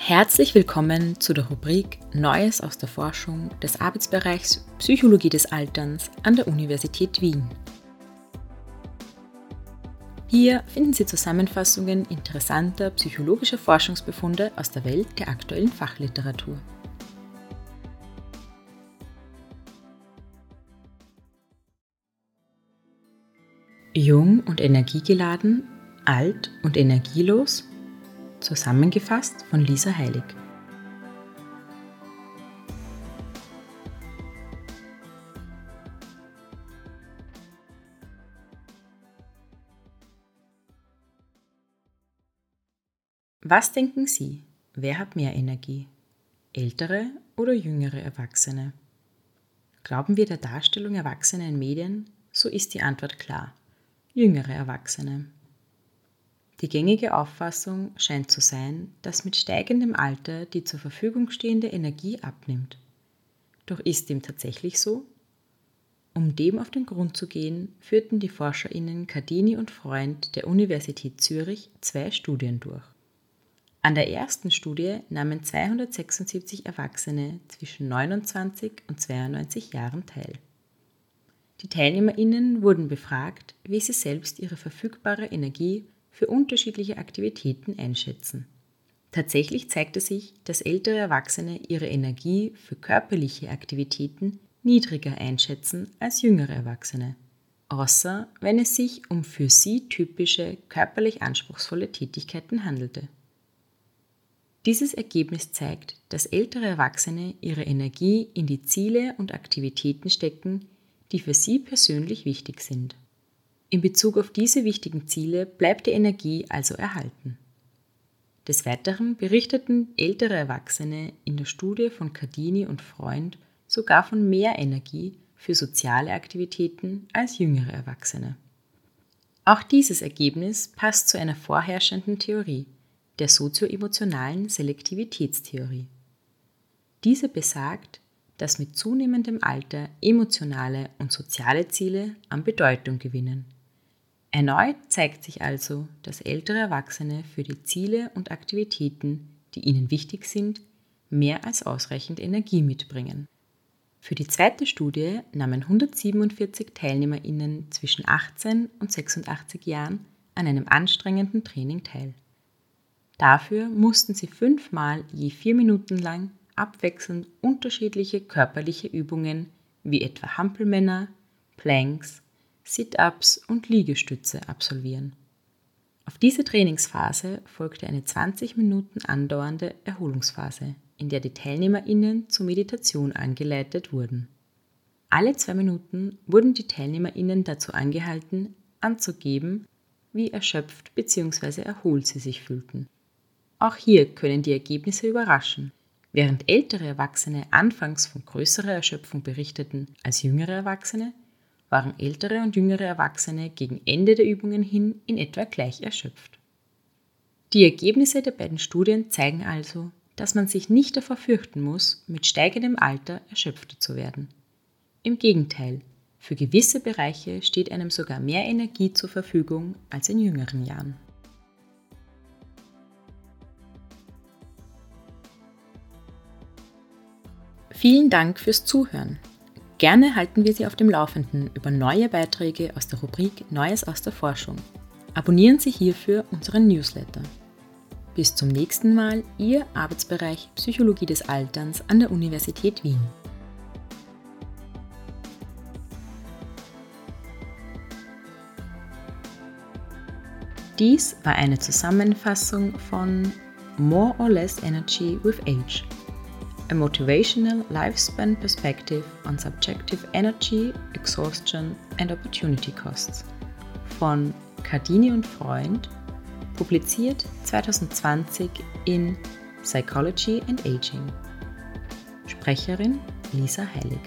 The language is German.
Herzlich willkommen zu der Rubrik Neues aus der Forschung des Arbeitsbereichs Psychologie des Alterns an der Universität Wien. Hier finden Sie Zusammenfassungen interessanter psychologischer Forschungsbefunde aus der Welt der aktuellen Fachliteratur. Jung und energiegeladen, alt und energielos Zusammengefasst von Lisa Heilig. Was denken Sie? Wer hat mehr Energie? Ältere oder jüngere Erwachsene? Glauben wir der Darstellung Erwachsener in Medien? So ist die Antwort klar. Jüngere Erwachsene. Die gängige Auffassung scheint zu sein, dass mit steigendem Alter die zur Verfügung stehende Energie abnimmt. Doch ist dem tatsächlich so? Um dem auf den Grund zu gehen, führten die ForscherInnen Cardini und Freund der Universität Zürich zwei Studien durch. An der ersten Studie nahmen 276 Erwachsene zwischen 29 und 92 Jahren teil. Die TeilnehmerInnen wurden befragt, wie sie selbst ihre verfügbare Energie für unterschiedliche Aktivitäten einschätzen. Tatsächlich zeigte sich, dass ältere Erwachsene ihre Energie für körperliche Aktivitäten niedriger einschätzen als jüngere Erwachsene, außer wenn es sich um für sie typische körperlich anspruchsvolle Tätigkeiten handelte. Dieses Ergebnis zeigt, dass ältere Erwachsene ihre Energie in die Ziele und Aktivitäten stecken, die für sie persönlich wichtig sind. In Bezug auf diese wichtigen Ziele bleibt die Energie also erhalten. Des Weiteren berichteten ältere Erwachsene in der Studie von Cardini und Freund sogar von mehr Energie für soziale Aktivitäten als jüngere Erwachsene. Auch dieses Ergebnis passt zu einer vorherrschenden Theorie, der sozioemotionalen Selektivitätstheorie. Diese besagt, dass mit zunehmendem Alter emotionale und soziale Ziele an Bedeutung gewinnen Erneut zeigt sich also, dass ältere Erwachsene für die Ziele und Aktivitäten, die ihnen wichtig sind, mehr als ausreichend Energie mitbringen. Für die zweite Studie nahmen 147 Teilnehmerinnen zwischen 18 und 86 Jahren an einem anstrengenden Training teil. Dafür mussten sie fünfmal je vier Minuten lang abwechselnd unterschiedliche körperliche Übungen wie etwa Hampelmänner, Planks, Sit-ups und Liegestütze absolvieren. Auf diese Trainingsphase folgte eine 20 Minuten andauernde Erholungsphase, in der die TeilnehmerInnen zur Meditation angeleitet wurden. Alle zwei Minuten wurden die TeilnehmerInnen dazu angehalten, anzugeben, wie erschöpft bzw. erholt sie sich fühlten. Auch hier können die Ergebnisse überraschen. Während ältere Erwachsene anfangs von größerer Erschöpfung berichteten als jüngere Erwachsene, waren ältere und jüngere Erwachsene gegen Ende der Übungen hin in etwa gleich erschöpft. Die Ergebnisse der beiden Studien zeigen also, dass man sich nicht davor fürchten muss, mit steigendem Alter erschöpfter zu werden. Im Gegenteil, für gewisse Bereiche steht einem sogar mehr Energie zur Verfügung als in jüngeren Jahren. Vielen Dank fürs Zuhören. Gerne halten wir Sie auf dem Laufenden über neue Beiträge aus der Rubrik Neues aus der Forschung. Abonnieren Sie hierfür unseren Newsletter. Bis zum nächsten Mal, Ihr Arbeitsbereich Psychologie des Alterns an der Universität Wien. Dies war eine Zusammenfassung von More or Less Energy with Age a motivational lifespan perspective on subjective energy, exhaustion and opportunity costs von Cardini und Freund, publiziert 2020 in Psychology and Aging. Sprecherin Lisa Heilig.